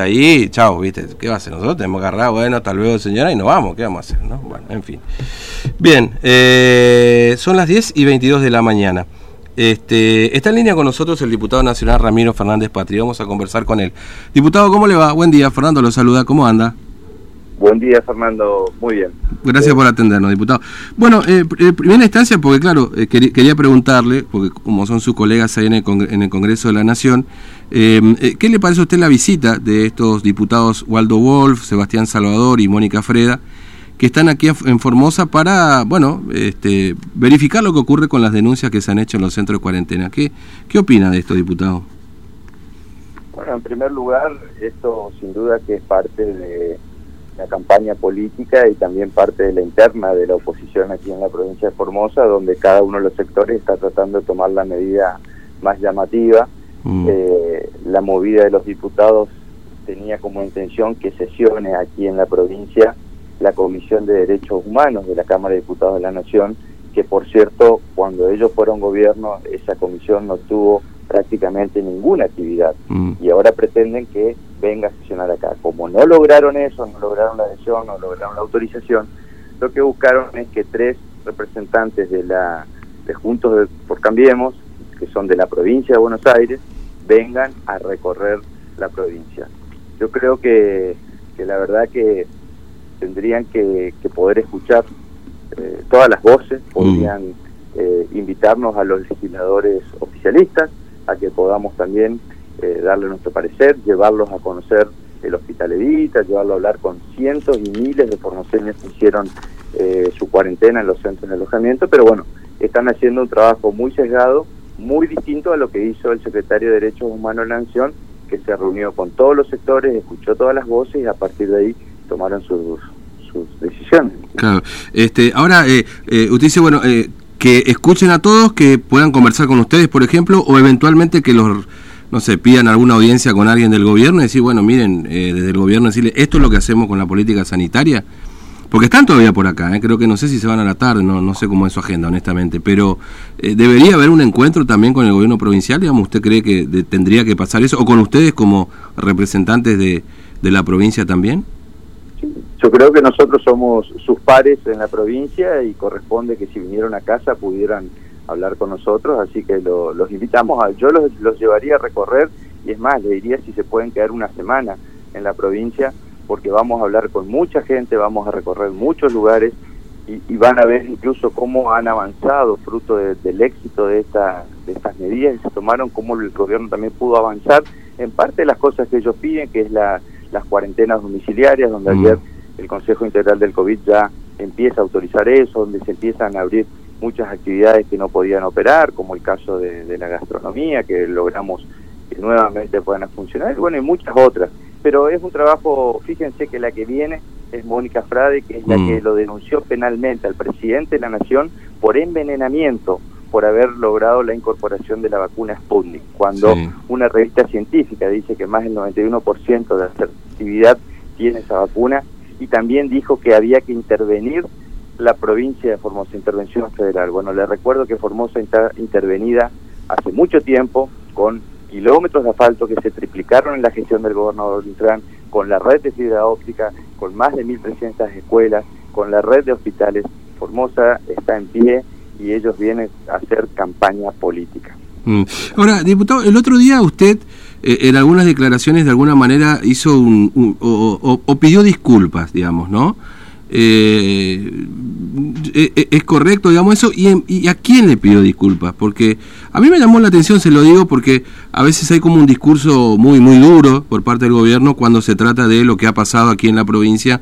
ahí, chao, ¿viste? ¿Qué va a hacer? Nosotros tenemos que agarrar, bueno, hasta luego, señora, y nos vamos, ¿qué vamos a hacer? ¿no? Bueno, en fin. Bien, eh, son las 10 y 22 de la mañana. Este, está en línea con nosotros el diputado nacional Ramiro Fernández Patri. Vamos a conversar con él. Diputado, ¿cómo le va? Buen día, Fernando lo saluda, ¿cómo anda? Buen día, Fernando. Muy bien. Gracias por atendernos, diputado. Bueno, eh, en primera instancia, porque claro, eh, quería preguntarle, porque como son sus colegas ahí en el, en el Congreso de la Nación, em, eh, ¿qué le parece a usted la visita de estos diputados Waldo Wolf, Sebastián Salvador y Mónica Freda, que están aquí en Formosa para, bueno, este, verificar lo que ocurre con las denuncias que se han hecho en los centros de cuarentena? ¿Qué, qué opina de esto, diputado? Bueno, en primer lugar, esto sin duda que es parte de la campaña política y también parte de la interna de la oposición aquí en la provincia de Formosa, donde cada uno de los sectores está tratando de tomar la medida más llamativa. Mm. Eh, la movida de los diputados tenía como intención que sesione aquí en la provincia la Comisión de Derechos Humanos de la Cámara de Diputados de la Nación, que por cierto, cuando ellos fueron gobierno, esa comisión no tuvo prácticamente ninguna actividad mm. y ahora pretenden que venga a sesionar acá. Como no lograron eso, no lograron la adhesión, no lograron la autorización, lo que buscaron es que tres representantes de la de Juntos por Cambiemos, que son de la provincia de Buenos Aires, vengan a recorrer la provincia. Yo creo que, que la verdad que tendrían que, poder escuchar eh, todas las voces, mm. podrían eh, invitarnos a los legisladores oficialistas, a que podamos también eh, darle nuestro parecer, llevarlos a conocer el Hospital Evita, llevarlo a hablar con cientos y miles de formoseños que hicieron eh, su cuarentena en los centros de alojamiento, pero bueno, están haciendo un trabajo muy sesgado, muy distinto a lo que hizo el secretario de Derechos Humanos de la Nación, que se reunió con todos los sectores, escuchó todas las voces y a partir de ahí tomaron sus, sus decisiones. Claro. Este, ahora, eh, usted dice, bueno, eh, que escuchen a todos, que puedan conversar con ustedes, por ejemplo, o eventualmente que los, no sé, pidan alguna audiencia con alguien del gobierno y decir, bueno, miren, eh, desde el gobierno decirle, esto es lo que hacemos con la política sanitaria, porque están todavía por acá, eh, creo que no sé si se van a la tarde, no, no sé cómo es su agenda, honestamente, pero eh, debería haber un encuentro también con el gobierno provincial, digamos, ¿usted cree que tendría que pasar eso, o con ustedes como representantes de, de la provincia también? Yo creo que nosotros somos sus pares en la provincia y corresponde que si vinieron a casa pudieran hablar con nosotros, así que los invitamos, a, yo los, los llevaría a recorrer y es más, le diría si se pueden quedar una semana en la provincia, porque vamos a hablar con mucha gente, vamos a recorrer muchos lugares y, van a ver incluso cómo han avanzado fruto del éxito de, esta, de estas medidas que se tomaron, cómo el gobierno también pudo avanzar en parte de las cosas que ellos piden, que es la, las cuarentenas domiciliarias, donde mm. ayer el Consejo Integral del COVID ya empieza a autorizar eso, donde se empiezan a abrir muchas actividades que no podían operar, como el caso de, la gastronomía, que logramos que nuevamente puedan funcionar, y bueno, y muchas otras. Pero es un trabajo, fíjense que la que viene es Mónica Frade, que es la que mm. lo denunció penalmente al presidente de la Nación por envenenamiento, por haber logrado la incorporación de la vacuna Sputnik, cuando una revista científica dice que más del 91% de la asertividad tiene esa vacuna y también dijo que había que intervenir la provincia de Formosa, intervención federal. Bueno, le recuerdo que Formosa está intervenida hace mucho tiempo con kilómetros de asfalto que se triplicaron en la gestión del gobernador Beltrán, con la red de fibra óptica, con más de 1.300 escuelas, con la red de hospitales. Formosa está en pie y ellos vienen a hacer campaña política. Mm. Ahora, diputado, el otro día usted eh, en algunas declaraciones de alguna manera hizo un, o, pidió disculpas, digamos, ¿no? Eh, eh, ¿Es correcto, digamos, eso? ¿Y, a quién le pidió disculpas? Porque a mí me llamó la atención, se lo digo, porque a veces hay como un discurso muy, muy duro por parte del gobierno cuando se trata de lo que ha pasado aquí en la provincia,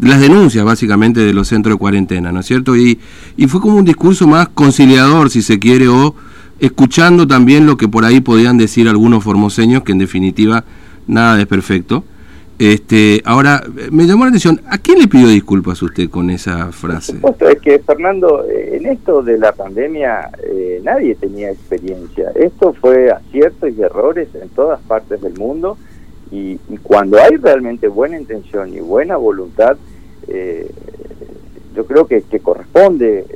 las denuncias básicamente de los centros de cuarentena, ¿no es cierto? Y, y fue como un discurso más conciliador, si se quiere, o escuchando también lo que por ahí podían decir algunos formoseños, que en definitiva nada es perfecto. Este, ahora, me llamó la atención, ¿a quién le pidió disculpas usted con esa frase? es que, Fernando, eh, en esto de la pandemia eh, nadie tenía experiencia. Esto fue aciertos y errores en todas partes del mundo y, cuando hay realmente buena intención y buena voluntad, eh, yo creo que, que corresponde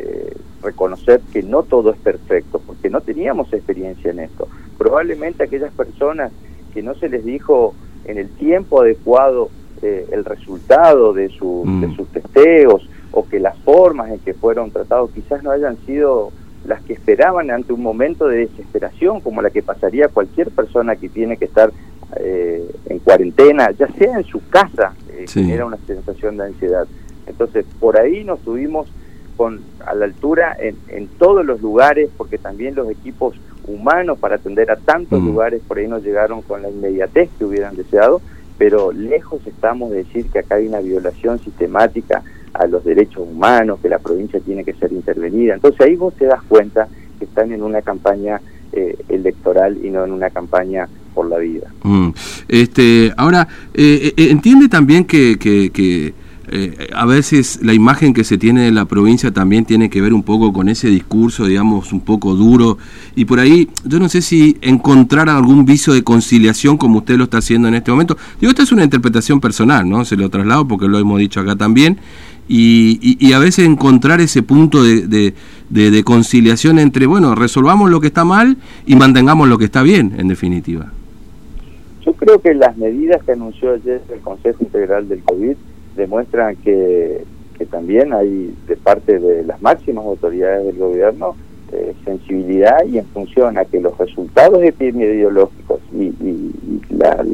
reconocer que no todo es perfecto, porque no teníamos experiencia en esto. Probablemente aquellas personas que no se les dijo en el tiempo adecuado eh, el resultado de, su, de Mm. sus testeos o que las formas en que fueron tratados quizás no hayan sido las que esperaban ante un momento de desesperación como la que pasaría cualquier persona que tiene que estar eh, en cuarentena, ya sea en su casa, eh, Sí. genera una sensación de ansiedad. Entonces, por ahí nos tuvimos con, a la altura en, en todos los lugares, porque también los equipos humanos para atender a tantos Mm. lugares por ahí no llegaron con la inmediatez que hubieran deseado, pero lejos estamos de decir que acá hay una violación sistemática a los derechos humanos, que la provincia tiene que ser intervenida. Entonces ahí vos te das cuenta que están en una campaña eh, electoral y no en una campaña por la vida. Mm. Este, ahora, eh, eh, entiende también que, que, que, eh, a veces la imagen que se tiene de la provincia también tiene que ver un poco con ese discurso, digamos, un poco duro. Y por ahí, yo no sé si encontrar algún viso de conciliación como usted lo está haciendo en este momento. Digo, esta es una interpretación personal, ¿no? Se lo traslado porque lo hemos dicho acá también. Y, y, a veces encontrar ese punto de conciliación entre, bueno, resolvamos lo que está mal y mantengamos lo que está bien, en definitiva. Yo creo que las medidas que anunció ayer el Consejo Integral del COVID demuestran que, que también hay de parte de las máximas autoridades del gobierno eh, sensibilidad y en función a que los resultados epidemiológicos y, y- y la,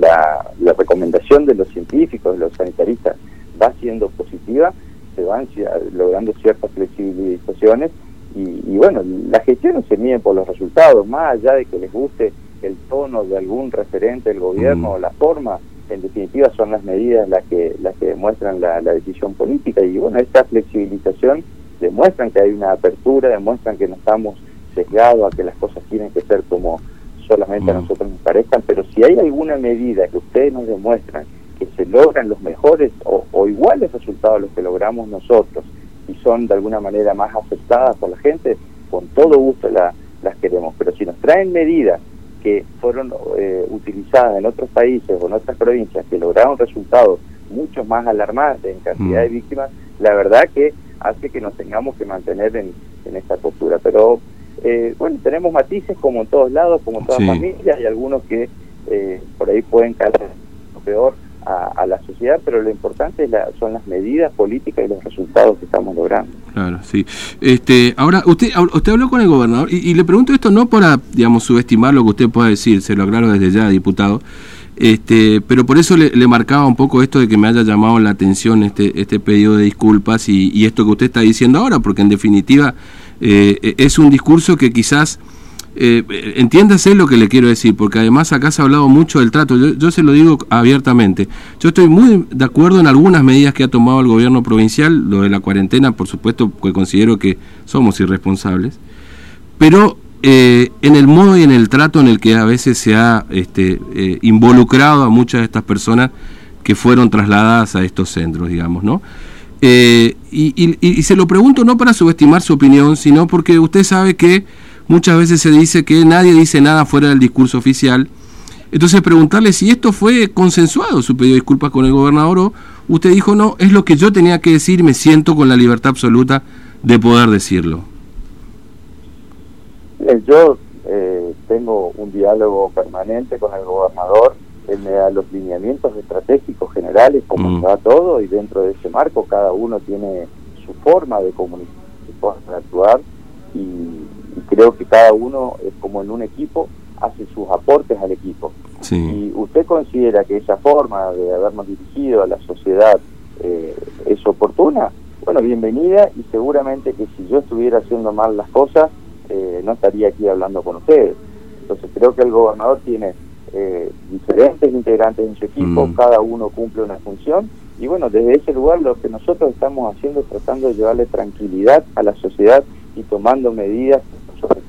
la- la recomendación de los científicos, de los sanitaristas, va siendo positiva, se van logrando ciertas flexibilizaciones y, y bueno, la gestión no se mide por los resultados, más allá de que les guste el tono de algún referente del gobierno Mm. o la forma, en definitiva son las medidas las que las que demuestran la, la decisión política y bueno, esta flexibilización demuestran que hay una apertura, demuestran que no estamos sesgados a que las cosas tienen que ser como solamente a Mm. nosotros nos parezcan, pero si hay alguna medida que ustedes nos demuestran que se logran los mejores o, o iguales resultados a los que logramos nosotros y son de alguna manera más aceptadas por la gente, con todo gusto la- las queremos. Pero si nos traen medidas que fueron eh, utilizadas en otros países o en otras provincias que lograron resultados mucho más alarmantes en cantidad Mm. de víctimas, la verdad que hace que nos tengamos que mantener en, en esta postura. Pero eh, bueno, tenemos matices como en todos lados, como en todas Sí. familias, y algunos que eh, por ahí pueden caer lo peor a, la sociedad, pero lo importante es la- son las medidas políticas y los resultados que estamos logrando. Claro, sí. Este, ahora, usted usted habló con el gobernador y, le pregunto esto no para, digamos, subestimar lo que usted pueda decir, se lo aclaro desde ya, diputado, este, pero por eso le, marcaba un poco esto de que me haya llamado la atención este, este pedido de disculpas y, y esto que usted está diciendo ahora, porque en definitiva eh, es un discurso que quizás... Eh, entiéndase lo que le quiero decir, porque además acá se ha hablado mucho del trato, yo, se lo digo abiertamente, yo estoy muy de acuerdo en algunas medidas que ha tomado el gobierno provincial, lo de la cuarentena, por supuesto, que considero que somos irresponsables, pero eh, en el modo y en el trato en el que a veces se ha este, eh, involucrado a muchas de estas personas que fueron trasladadas a estos centros, digamos, ¿no? Y se lo pregunto no para subestimar su opinión, sino porque usted sabe que muchas veces se dice que nadie dice nada fuera del discurso oficial. Entonces preguntarle si esto fue consensuado, su pedido de disculpas con el gobernador, o usted dijo, no, es lo que yo tenía que decir, me siento con la libertad absoluta de poder decirlo. Eh, Yo eh, tengo un diálogo permanente con el gobernador, él me da los lineamientos estratégicos generales, cómo Mm. va todo, y dentro de ese marco cada uno tiene su forma de comunicar, su forma de actuar, y creo que cada uno, es como en un equipo, hace sus aportes al equipo. Sí. Y usted considera que esa forma de habernos dirigido a la sociedad eh, es oportuna, bueno, bienvenida y seguramente que si yo estuviera haciendo mal las cosas, eh, no estaría aquí hablando con ustedes. Entonces creo que el gobernador tiene eh, diferentes integrantes en su equipo, Mm. cada uno cumple una función y bueno, desde ese lugar lo que nosotros estamos haciendo es tratando de llevarle tranquilidad a la sociedad y tomando medidas,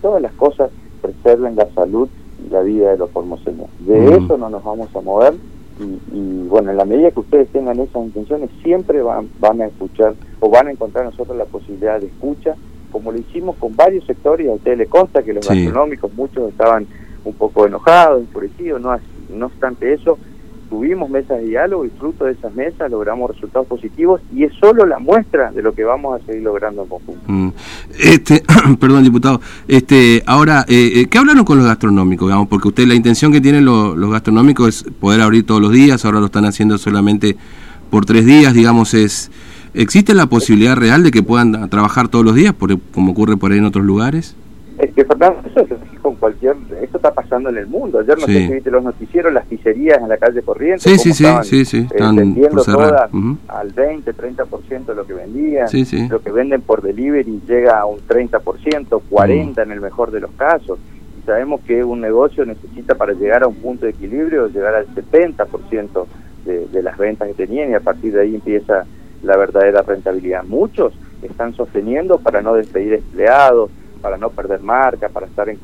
todas las cosas, preserven la salud y la vida de los formoseños. De Mm. eso no nos vamos a mover y, y, bueno, en la medida que ustedes tengan esas intenciones, siempre van, van a escuchar o van a encontrar nosotros la posibilidad de escucha, como lo hicimos con varios sectores, a ustedes les consta que los Sí. gastronómicos, muchos estaban un poco enojados, enfurecidos, no, no obstante eso, tuvimos mesas de diálogo y fruto de esas mesas logramos resultados positivos y es solo la muestra de lo que vamos a seguir logrando en conjunto. Mm. Este, perdón, diputado. Este, ahora, eh, eh, ¿qué hablaron con los gastronómicos? Digamos, porque usted la intención que tienen los, los gastronómicos es poder abrir todos los días. Ahora lo están haciendo solamente por tres días, digamos, es ¿existe la posibilidad real de que puedan trabajar todos los días, por, como ocurre por ahí en otros lugares? Es que Fernando, eso es con cualquier, eso está pasando en el mundo. Ayer no sé si viste los noticieros, las pizzerías en la calle Corrientes, sí, sí, sí, sí, están eh, vendiendo todas al 20, 30% de lo que vendían, lo que venden por delivery llega a un 30%, 40% en el mejor de los casos. Y sabemos que un negocio necesita para llegar a un punto de equilibrio llegar al 70% de, de las ventas que tenían y a partir de ahí empieza la verdadera rentabilidad. Muchos están sosteniendo para no despedir empleados, para no perder marca, para estar en,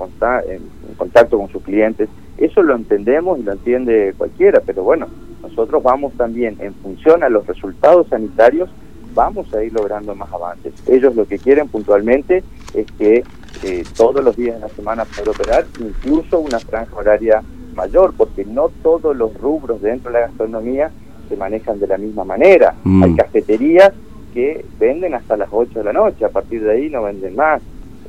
en, contacto con sus clientes. Eso lo entendemos y lo entiende cualquiera, pero bueno, nosotros vamos también en función a los resultados sanitarios, vamos a ir logrando más avances. Ellos lo que quieren puntualmente es que eh, todos los días de la semana pueda operar, incluso una franja horaria mayor, porque no todos los rubros dentro de la gastronomía se manejan de la misma manera. Mm. Hay cafeterías que venden hasta las 8 de la noche, a partir de ahí no venden más.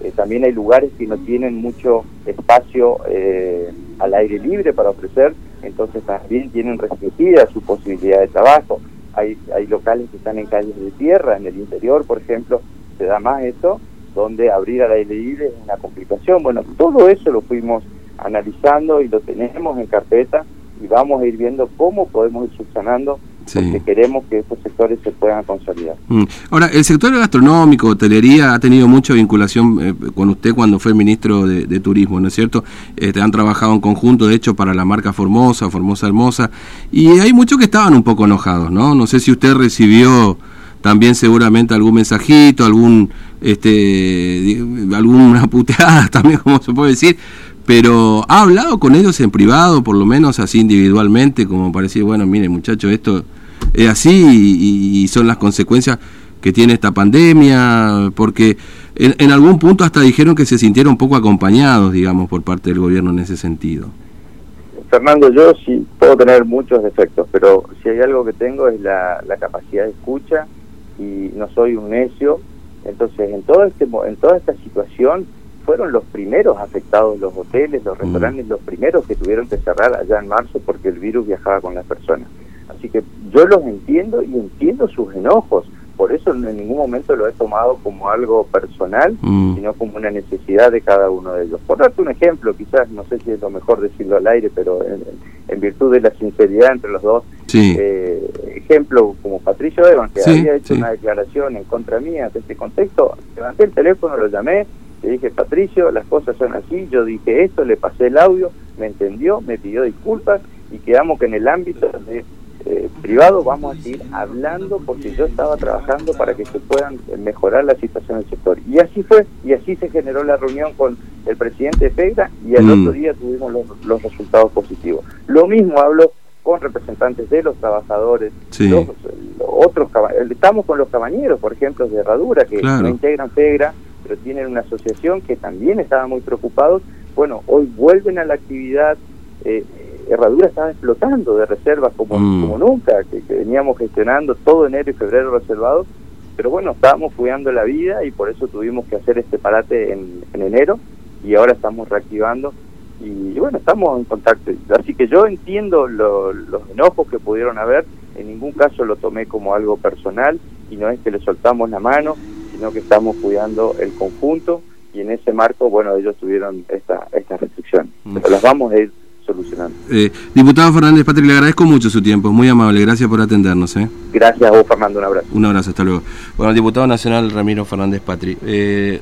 Eh, también hay lugares que no tienen mucho espacio eh, al aire libre para ofrecer, entonces también tienen restringida su posibilidad de trabajo. Hay, hay locales que están en calles de tierra, en el interior, por ejemplo, se da más eso, donde abrir al aire libre es una complicación. Bueno, todo eso lo fuimos analizando y lo tenemos en carpeta y vamos a ir viendo cómo podemos ir subsanando porque queremos que estos sectores se puedan consolidar. Mm. Ahora, el sector gastronómico, hotelería, ha tenido mucha vinculación eh, con usted cuando fue ministro de, Turismo, ¿no es cierto? Este, han trabajado en conjunto, de hecho, para la marca Formosa, Formosa Hermosa, y hay muchos que estaban un poco enojados, ¿no? No sé si usted recibió también seguramente algún mensajito, algún este alguna puteada también como se puede decir pero ha hablado con ellos en privado, por lo menos así individualmente, como para decir, bueno, mire muchachos, esto es así y, son las consecuencias que tiene esta pandemia, porque en, algún punto hasta dijeron que se sintieron un poco acompañados, digamos, por parte del gobierno en ese sentido. Fernando, yo sí puedo tener muchos defectos, pero si hay algo que tengo es la, la capacidad de escucha y no soy un necio. Entonces, en todo este en toda esta situación fueron los primeros afectados los hoteles, los mm. restaurantes, los primeros que tuvieron que cerrar allá en marzo porque el virus viajaba con las personas. Así que yo los entiendo y entiendo sus enojos. Por eso en ningún momento lo he tomado como algo personal, mm. sino como una necesidad de cada uno de ellos. Por darte un ejemplo, quizás, no sé si es lo mejor decirlo al aire, pero en, virtud de la sinceridad entre los dos, eh, ejemplo como Patricio Evans, que había hecho una declaración en contra mía de este contexto, levanté el teléfono, lo llamé, le dije, Patricio, las cosas son así, yo dije esto, le pasé el audio, me entendió, me pidió disculpas y quedamos que en el ámbito de, eh, privado vamos a seguir hablando porque yo estaba trabajando para que se puedan mejorar la situación del sector. Y así fue, y así se generó la reunión con el presidente FEGRA y al mm. otro día tuvimos los, resultados positivos. Lo mismo hablo con representantes de los trabajadores, los, otros estamos con los cabañeros, por ejemplo, de Herradura, que no integran FEGRA, pero tienen una asociación que también estaba muy preocupados. Bueno, hoy vuelven a la actividad. Eh, Herradura estaba explotando de reservas como, mm. como nunca, que, veníamos gestionando todo enero y febrero reservados, pero bueno, estábamos cuidando la vida y por eso tuvimos que hacer este parate en, enero y ahora estamos reactivando y, bueno, estamos en contacto. Así que yo entiendo los enojos que pudieron haber, en ningún caso lo tomé como algo personal y no es que le soltamos la mano, sino que estamos cuidando el conjunto y en ese marco, bueno, ellos tuvieron esta, esta restricción. Mm. Pero las vamos a ir solucionando. Eh, diputado Fernández Patri, le agradezco mucho su tiempo, muy amable, gracias por atendernos. ¿eh? Gracias a vos, Fernando, un abrazo. Un abrazo, hasta luego. Bueno, el diputado nacional Ramiro Fernández Patri. Eh,